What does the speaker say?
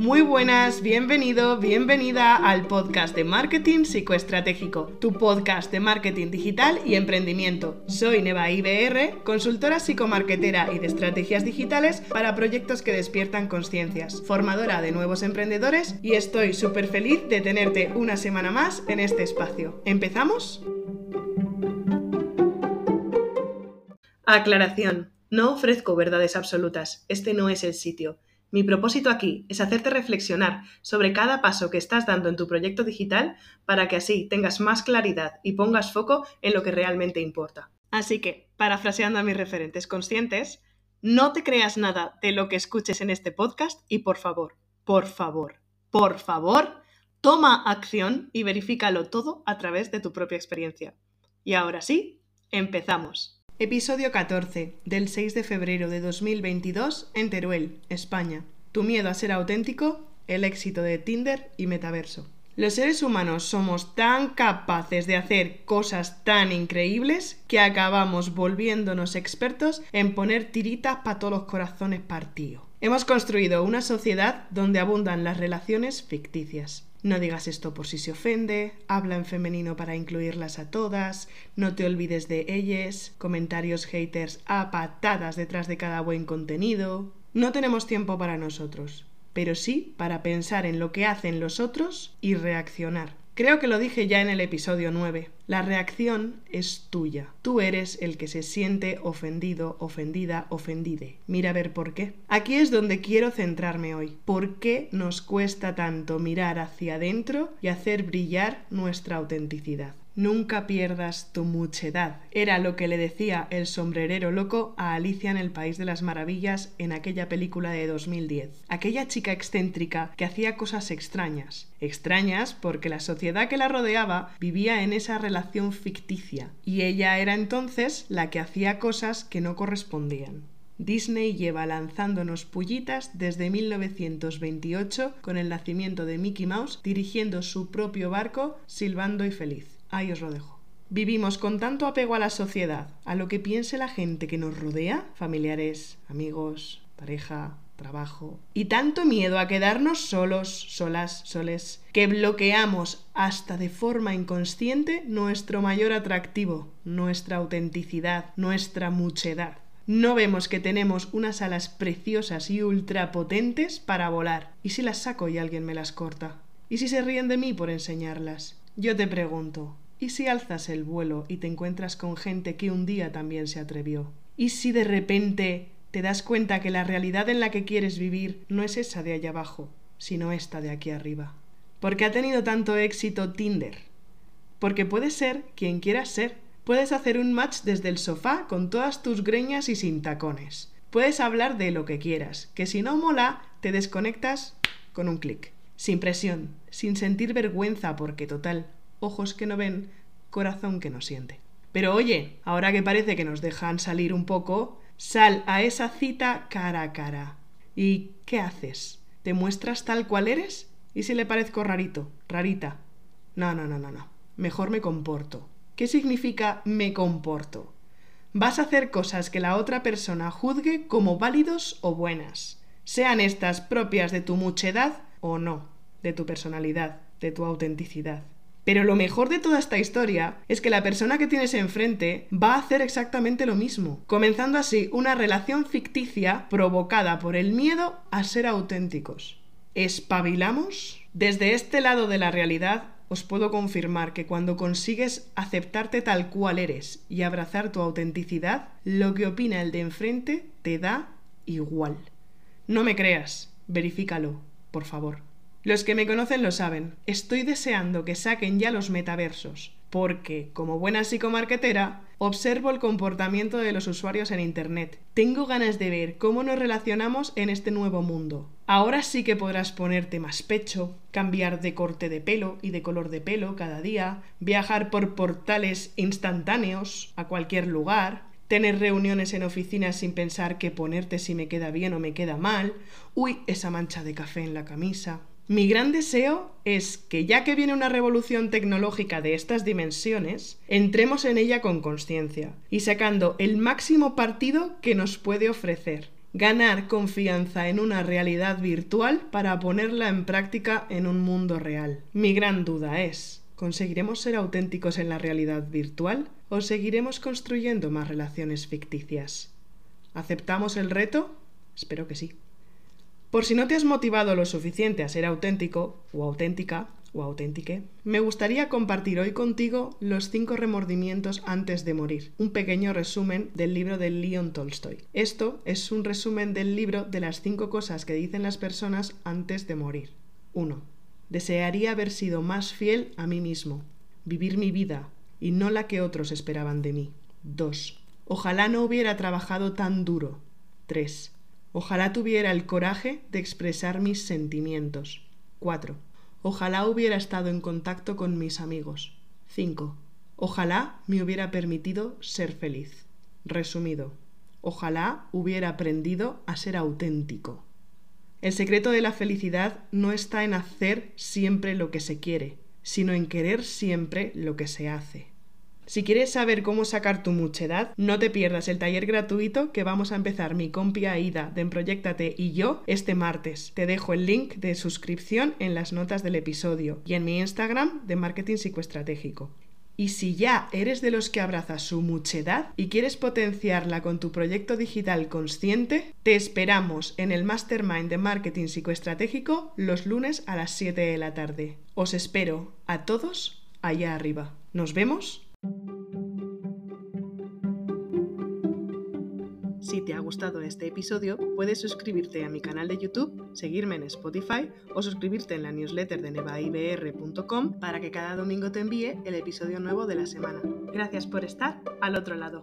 Muy buenas, bienvenido, bienvenida al podcast de Marketing Psicoestratégico, tu podcast de marketing digital y emprendimiento. Soy Neva IBR, consultora psicomarketera y de estrategias digitales para proyectos que despiertan conciencias, formadora de nuevos emprendedores y estoy súper feliz de tenerte una semana más en este espacio. ¿Empezamos? Aclaración. No ofrezco verdades absolutas. Este no es el sitio. Mi propósito aquí es hacerte reflexionar sobre cada paso que estás dando en tu proyecto digital para que así tengas más claridad y pongas foco en lo que realmente importa. Así que, parafraseando a mis referentes conscientes, no te creas nada de lo que escuches en este podcast y por favor, por favor, por favor, toma acción y verifícalo todo a través de tu propia experiencia. Y ahora sí, empezamos. Episodio 14, del 6 de febrero de 2022, en Teruel, España. Tu miedo a ser auténtico, el éxito de Tinder y Metaverso. Los seres humanos somos tan capaces de hacer cosas tan increíbles que acabamos volviéndonos expertos en poner tiritas para todos los corazones partidos. Hemos construido una sociedad donde abundan las relaciones ficticias. No digas esto por si se ofende, habla en femenino para incluirlas a todas, no te olvides de ellas, comentarios haters a patadas detrás de cada buen contenido. No tenemos tiempo para nosotros, pero sí para pensar en lo que hacen los otros y reaccionar. Creo que lo dije ya en el episodio 9. La reacción es tuya. Tú eres el que se siente ofendido, ofendida, ofendide. Mira a ver por qué. Aquí es donde quiero centrarme hoy. ¿Por qué nos cuesta tanto mirar hacia adentro y hacer brillar nuestra autenticidad? Nunca pierdas tu muchedad. Era lo que le decía el sombrerero loco a Alicia en el País de las Maravillas en aquella película de 2010. Aquella chica excéntrica que hacía cosas extrañas. Extrañas porque la sociedad que la rodeaba vivía en esa relación ficticia y ella era entonces la que hacía cosas que no correspondían. Disney lleva lanzándonos pullitas desde 1928 con el nacimiento de Mickey Mouse dirigiendo su propio barco, silbando y feliz. Ahí os lo dejo. Vivimos con tanto apego a la sociedad, a lo que piense la gente que nos rodea, familiares, amigos, pareja, trabajo, y tanto miedo a quedarnos solos, solas, soles, que bloqueamos hasta de forma inconsciente nuestro mayor atractivo, nuestra autenticidad, nuestra muchedad. No vemos que tenemos unas alas preciosas y ultrapotentes para volar. ¿Y si las saco y alguien me las corta? ¿Y si se ríen de mí por enseñarlas? Yo te pregunto, ¿y si alzas el vuelo y te encuentras con gente que un día también se atrevió? ¿Y si de repente te das cuenta que la realidad en la que quieres vivir no es esa de allá abajo, sino esta de aquí arriba? ¿Por qué ha tenido tanto éxito Tinder? Porque puedes ser quien quieras ser. Puedes hacer un match desde el sofá con todas tus greñas y sin tacones. Puedes hablar de lo que quieras, que si no mola, te desconectas con un clic sin presión, sin sentir vergüenza, porque total, ojos que no ven, corazón que no siente. Pero oye, ahora que parece que nos dejan salir un poco, sal a esa cita cara a cara. ¿Y qué haces? ¿Te muestras tal cual eres? ¿Y si le parezco rarito? Rarita. No, no, no, no, no. Mejor me comporto. ¿Qué significa me comporto? Vas a hacer cosas que la otra persona juzgue como válidos o buenas, sean estas propias de tu muchedad o no, de tu personalidad, de tu autenticidad. Pero lo mejor de toda esta historia es que la persona que tienes enfrente va a hacer exactamente lo mismo, comenzando así una relación ficticia provocada por el miedo a ser auténticos. ¿Espabilamos? Desde este lado de la realidad os puedo confirmar que cuando consigues aceptarte tal cual eres y abrazar tu autenticidad, lo que opina el de enfrente te da igual. No me creas, verifícalo por favor. Los que me conocen lo saben, estoy deseando que saquen ya los metaversos, porque, como buena psicomarquetera, observo el comportamiento de los usuarios en Internet. Tengo ganas de ver cómo nos relacionamos en este nuevo mundo. Ahora sí que podrás ponerte más pecho, cambiar de corte de pelo y de color de pelo cada día, viajar por portales instantáneos a cualquier lugar, tener reuniones en oficinas sin pensar qué ponerte si me queda bien o me queda mal, uy, esa mancha de café en la camisa. Mi gran deseo es que ya que viene una revolución tecnológica de estas dimensiones, entremos en ella con conciencia y sacando el máximo partido que nos puede ofrecer. Ganar confianza en una realidad virtual para ponerla en práctica en un mundo real. Mi gran duda es, ¿conseguiremos ser auténticos en la realidad virtual o seguiremos construyendo más relaciones ficticias? ¿Aceptamos el reto? Espero que sí. Por si no te has motivado lo suficiente a ser auténtico o auténtica o auténtique, me gustaría compartir hoy contigo los cinco remordimientos antes de morir, un pequeño resumen del libro de Leon Tolstoy. Esto es un resumen del libro de las cinco cosas que dicen las personas antes de morir. 1. Desearía haber sido más fiel a mí mismo, vivir mi vida y no la que otros esperaban de mí. 2. Ojalá no hubiera trabajado tan duro. 3. Ojalá tuviera el coraje de expresar mis sentimientos. 4. Ojalá hubiera estado en contacto con mis amigos. 5. Ojalá me hubiera permitido ser feliz. Resumido. Ojalá hubiera aprendido a ser auténtico. El secreto de la felicidad no está en hacer siempre lo que se quiere, sino en querer siempre lo que se hace. Si quieres saber cómo sacar tu muchedad, no te pierdas el taller gratuito que vamos a empezar mi compia Aida de Proyectate y yo este martes. Te dejo el link de suscripción en las notas del episodio y en mi Instagram de Marketing Psicoestratégico. Y si ya eres de los que abraza su muchedad y quieres potenciarla con tu proyecto digital consciente, te esperamos en el Mastermind de Marketing Psicoestratégico los lunes a las 7 de la tarde. Os espero a todos allá arriba. Nos vemos te ha gustado este episodio, puedes suscribirte a mi canal de YouTube, seguirme en Spotify o suscribirte en la newsletter de nevaibr.com para que cada domingo te envíe el episodio nuevo de la semana. Gracias por estar al otro lado.